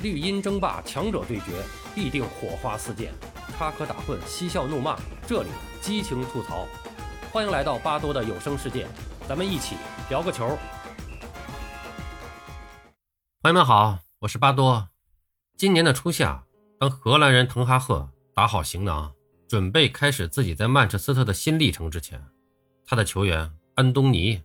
绿茵争霸，强者对决，必定火花四溅；插科打诨，嬉笑怒骂，这里激情吐槽。欢迎来到巴多的有声世界，咱们一起聊个球。朋友们好，我是巴多。今年的初夏，当荷兰人滕哈赫打好行囊，准备开始自己在曼彻斯特的新历程之前，他的球员安东尼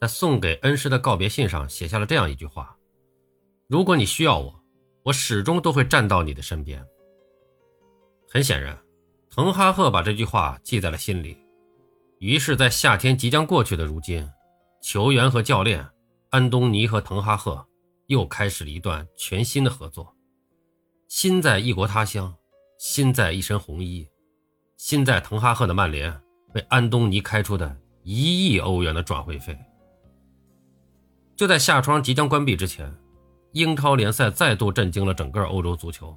在送给恩师的告别信上写下了这样一句话：“如果你需要我。”我始终都会站到你的身边。很显然，滕哈赫把这句话记在了心里。于是，在夏天即将过去的如今，球员和教练安东尼和滕哈赫又开始了一段全新的合作。心在异国他乡，心在一身红衣，心在滕哈赫的曼联为安东尼开出的一亿欧元的转会费。就在夏窗即将关闭之前。英超联赛再度震惊了整个欧洲足球，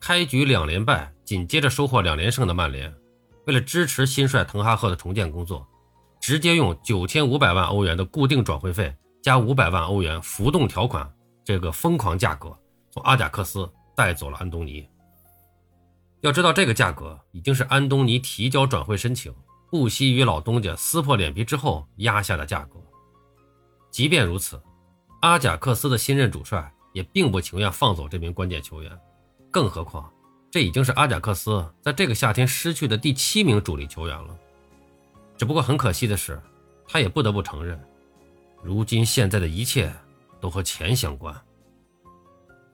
开局两连败，紧接着收获两连胜的曼联，为了支持新帅滕哈赫的重建工作，直接用九千五百万欧元的固定转会费加五百万欧元浮动条款这个疯狂价格，从阿贾克斯带走了安东尼。要知道，这个价格已经是安东尼提交转会申请，不惜与老东家撕破脸皮之后压下的价格。即便如此。阿贾克斯的新任主帅也并不情愿放走这名关键球员，更何况这已经是阿贾克斯在这个夏天失去的第七名主力球员了。只不过很可惜的是，他也不得不承认，如今现在的一切都和钱相关。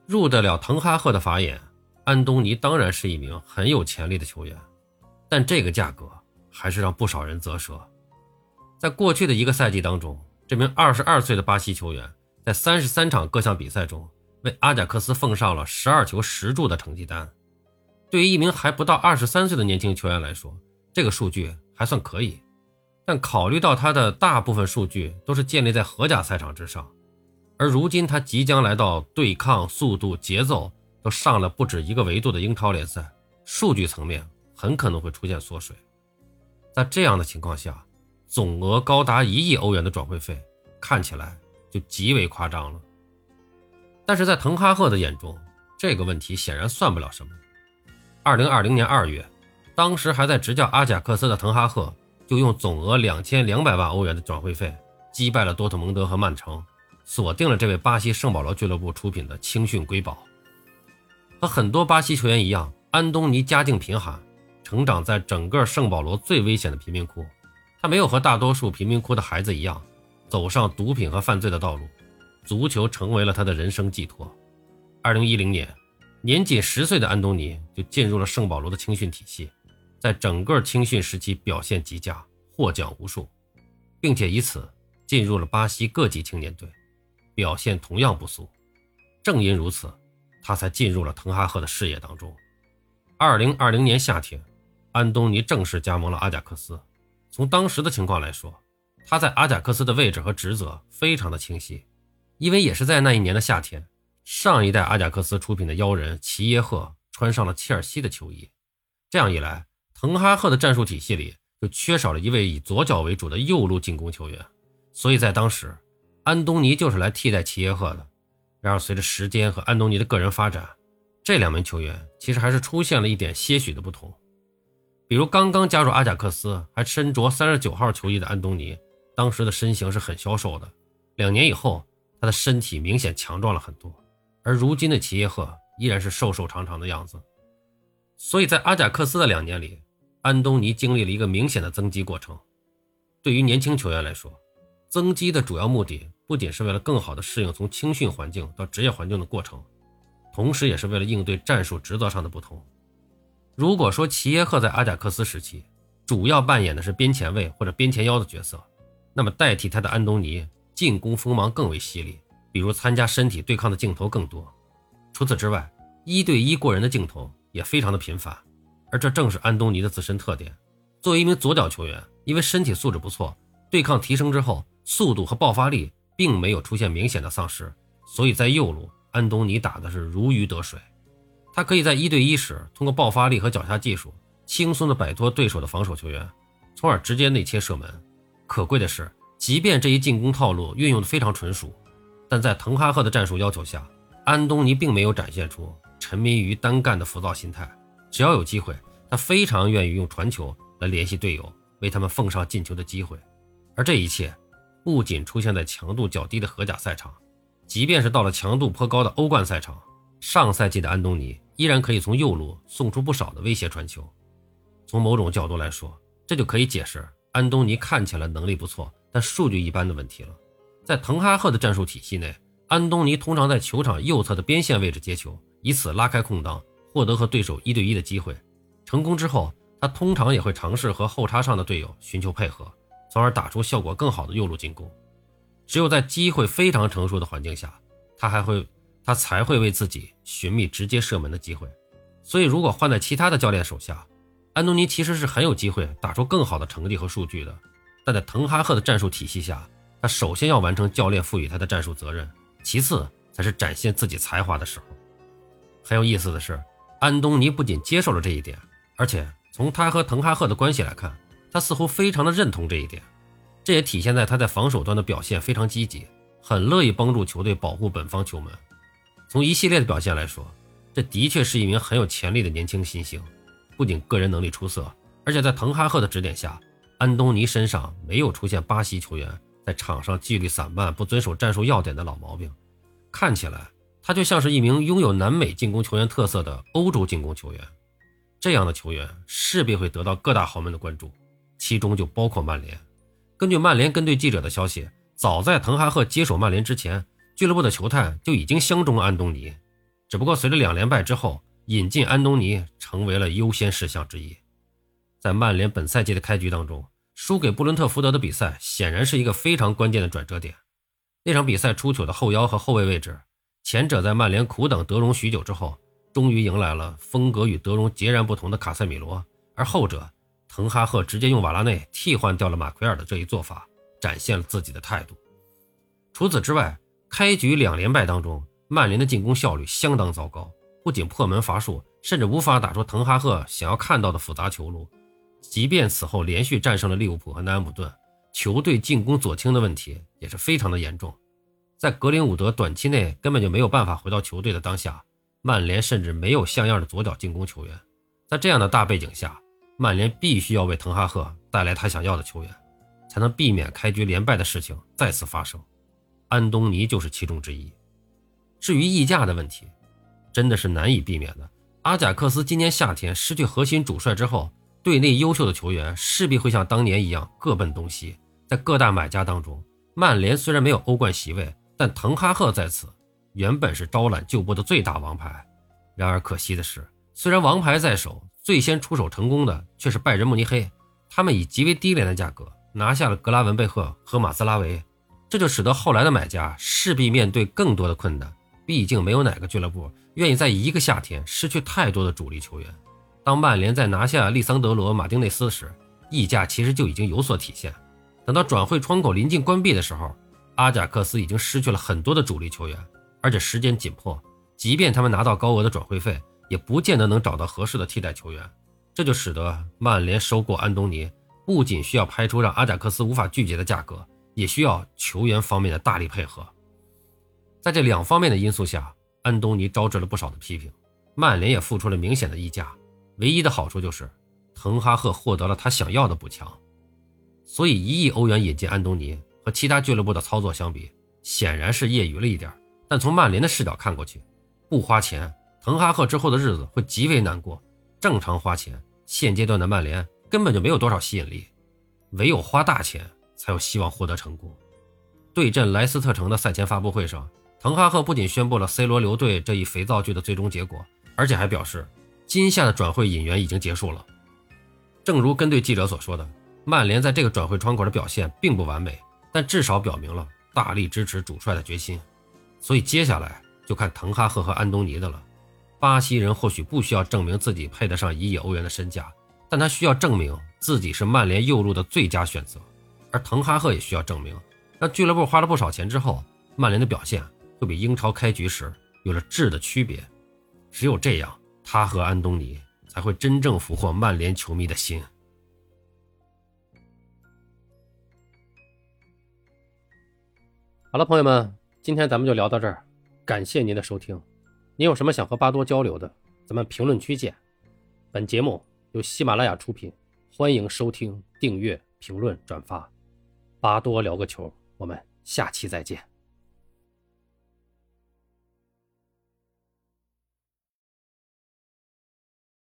入得了滕哈赫的法眼，安东尼当然是一名很有潜力的球员，但这个价格还是让不少人啧舌。在过去的一个赛季当中，这名二十二岁的巴西球员。在三十三场各项比赛中，为阿贾克斯奉上了十二球十助的成绩单。对于一名还不到二十三岁的年轻球员来说，这个数据还算可以。但考虑到他的大部分数据都是建立在荷甲赛场之上，而如今他即将来到对抗速度、节奏都上了不止一个维度的英超联赛，数据层面很可能会出现缩水。在这样的情况下，总额高达一亿欧元的转会费看起来。就极为夸张了，但是在滕哈赫的眼中，这个问题显然算不了什么。二零二零年二月，当时还在执教阿贾克斯的滕哈赫，就用总额两千两百万欧元的转会费击败了多特蒙德和曼城，锁定了这位巴西圣保罗俱乐部出品的青训瑰宝。和很多巴西球员一样，安东尼家境贫寒，成长在整个圣保罗最危险的贫民窟。他没有和大多数贫民窟的孩子一样。走上毒品和犯罪的道路，足球成为了他的人生寄托。二零一零年，年仅十岁的安东尼就进入了圣保罗的青训体系，在整个青训时期表现极佳，获奖无数，并且以此进入了巴西各级青年队，表现同样不俗。正因如此，他才进入了滕哈赫的视野当中。二零二零年夏天，安东尼正式加盟了阿贾克斯。从当时的情况来说，他在阿贾克斯的位置和职责非常的清晰，因为也是在那一年的夏天，上一代阿贾克斯出品的妖人齐耶赫穿上了切尔西的球衣，这样一来，滕哈赫的战术体系里就缺少了一位以左脚为主的右路进攻球员，所以在当时，安东尼就是来替代齐耶赫的。然而，随着时间和安东尼的个人发展，这两名球员其实还是出现了一点些许的不同，比如刚刚加入阿贾克斯还身着三十九号球衣的安东尼。当时的身形是很消瘦的，两年以后，他的身体明显强壮了很多，而如今的齐耶赫依然是瘦瘦长长的样子。所以在阿贾克斯的两年里，安东尼经历了一个明显的增肌过程。对于年轻球员来说，增肌的主要目的不仅是为了更好的适应从青训环境到职业环境的过程，同时也是为了应对战术职责上的不同。如果说齐耶赫在阿贾克斯时期主要扮演的是边前卫或者边前腰的角色，那么代替他的安东尼进攻锋芒更为犀利，比如参加身体对抗的镜头更多。除此之外，一对一过人的镜头也非常的频繁，而这正是安东尼的自身特点。作为一名左脚球员，因为身体素质不错，对抗提升之后，速度和爆发力并没有出现明显的丧失，所以在右路，安东尼打的是如鱼得水。他可以在一对一时通过爆发力和脚下技术，轻松的摆脱对手的防守球员，从而直接内切射门。可贵的是，即便这一进攻套路运用的非常纯熟，但在滕哈赫的战术要求下，安东尼并没有展现出沉迷于单干的浮躁心态，只要有机会，他非常愿意用传球来联系队友，为他们奉上进球的机会。而这一切不仅出现在强度较低的荷甲赛场，即便是到了强度颇高的欧冠赛场，上赛季的安东尼依然可以从右路送出不少的威胁传球。从某种角度来说，这就可以解释安东尼看起来能力不错，但数据一般的问题了。在滕哈赫的战术体系内，安东尼通常在球场右侧的边线位置接球，以此拉开空当，获得和对手一对一的机会。成功之后，他通常也会尝试和后插上的队友寻求配合，从而打出效果更好的右路进攻。只有在机会非常成熟的环境下，他还会他才会为自己寻觅直接射门的机会。所以，如果换在其他的教练手下，安东尼其实是很有机会打出更好的成绩和数据的。但在滕哈赫的战术体系下，他首先要完成教练赋予他的战术责任，其次才是展现自己才华的时候。很有意思的是，安东尼不仅接受了这一点，而且从他和滕哈赫的关系来看，他似乎非常的认同这一点。这也体现在他在防守端的表现非常积极，很乐意帮助球队保护本方球门。从一系列的表现来说，这的确是一名很有潜力的年轻新星，不仅个人能力出色，而且在滕哈赫的指点下，安东尼身上没有出现巴西球员。在场上纪律散漫、不遵守战术要点的老毛病，看起来他就像是一名拥有南美进攻球员特色的欧洲进攻球员。这样的球员势必会得到各大豪门的关注，其中就包括曼联。根据曼联跟队记者的消息，早在滕哈赫接手曼联之前，俱乐部的球探就已经相中安东尼。只不过随着两连败之后，引进安东尼成为了优先事项之一。在曼联本赛季的开局当中。输给布伦特福德的比赛显然是一个非常关键的转折点。那场比赛出糗的后腰和后卫位置，前者在曼联苦等德容许久之后，终于迎来了风格与德容截然不同的卡塞米罗，而后者滕哈赫直接用瓦拉内替换掉了马奎尔的这一做法，展现了自己的态度。除此之外，开局两连败当中，曼联的进攻效率相当糟糕，不仅破门乏术，甚至无法打出滕哈赫想要看到的复杂球路。即便此后连续战胜了利物浦和南安普顿，球队进攻左倾的问题也是非常的严重。在格林伍德短期内根本就没有办法回到球队的当下，曼联甚至没有像样的左脚进攻球员。在这样的大背景下，曼联必须要为滕哈赫带来他想要的球员，才能避免开局连败的事情再次发生。安东尼就是其中之一。至于溢价的问题，真的是难以避免的。阿贾克斯今年夏天失去核心主帅之后。队内优秀的球员势必会像当年一样各奔东西。在各大买家当中，曼联虽然没有欧冠席位，但滕哈赫在此原本是招揽旧波的最大王牌。然而可惜的是，虽然王牌在手，最先出手成功的却是拜仁慕尼黑。他们以极为低廉的价格拿下了格拉文贝赫和马斯拉维，这就使得后来的买家势必面对更多的困难。毕竟没有哪个俱乐部愿意在一个夏天失去太多的主力球员。当曼联在拿下利桑德罗·马丁内斯时，溢价其实就已经有所体现。等到转会窗口临近关闭的时候，阿贾克斯已经失去了很多的主力球员，而且时间紧迫，即便他们拿到高额的转会费，也不见得能找到合适的替代球员。这就使得曼联收购安东尼，不仅需要拍出让阿贾克斯无法拒绝的价格，也需要球员方面的大力配合。在这两方面的因素下，安东尼招致了不少的批评，曼联也付出了明显的溢价。唯一的好处就是，滕哈赫获得了他想要的补强，所以一亿欧元引进安东尼和其他俱乐部的操作相比，显然是业余了一点。但从曼联的视角看过去，不花钱，滕哈赫之后的日子会极为难过。正常花钱，现阶段的曼联根本就没有多少吸引力，唯有花大钱才有希望获得成功。对阵莱斯特城的赛前发布会上，滕哈赫不仅宣布了 C 罗留队这一肥皂剧的最终结果，而且还表示。今夏的转会引援已经结束了，正如跟队记者所说的，曼联在这个转会窗口的表现并不完美，但至少表明了大力支持主帅的决心。所以接下来就看滕哈赫和安东尼的了。巴西人或许不需要证明自己配得上一亿欧元的身价，但他需要证明自己是曼联右路的最佳选择。而滕哈赫也需要证明，让俱乐部花了不少钱之后，曼联的表现会比英超开局时有了质的区别。只有这样。他和安东尼才会真正俘获曼联球迷的心。好了，朋友们，今天咱们就聊到这儿，感谢您的收听。您有什么想和巴多交流的，咱们评论区见。本节目由喜马拉雅出品，欢迎收听、订阅、评论、转发。巴多聊个球，我们下期再见。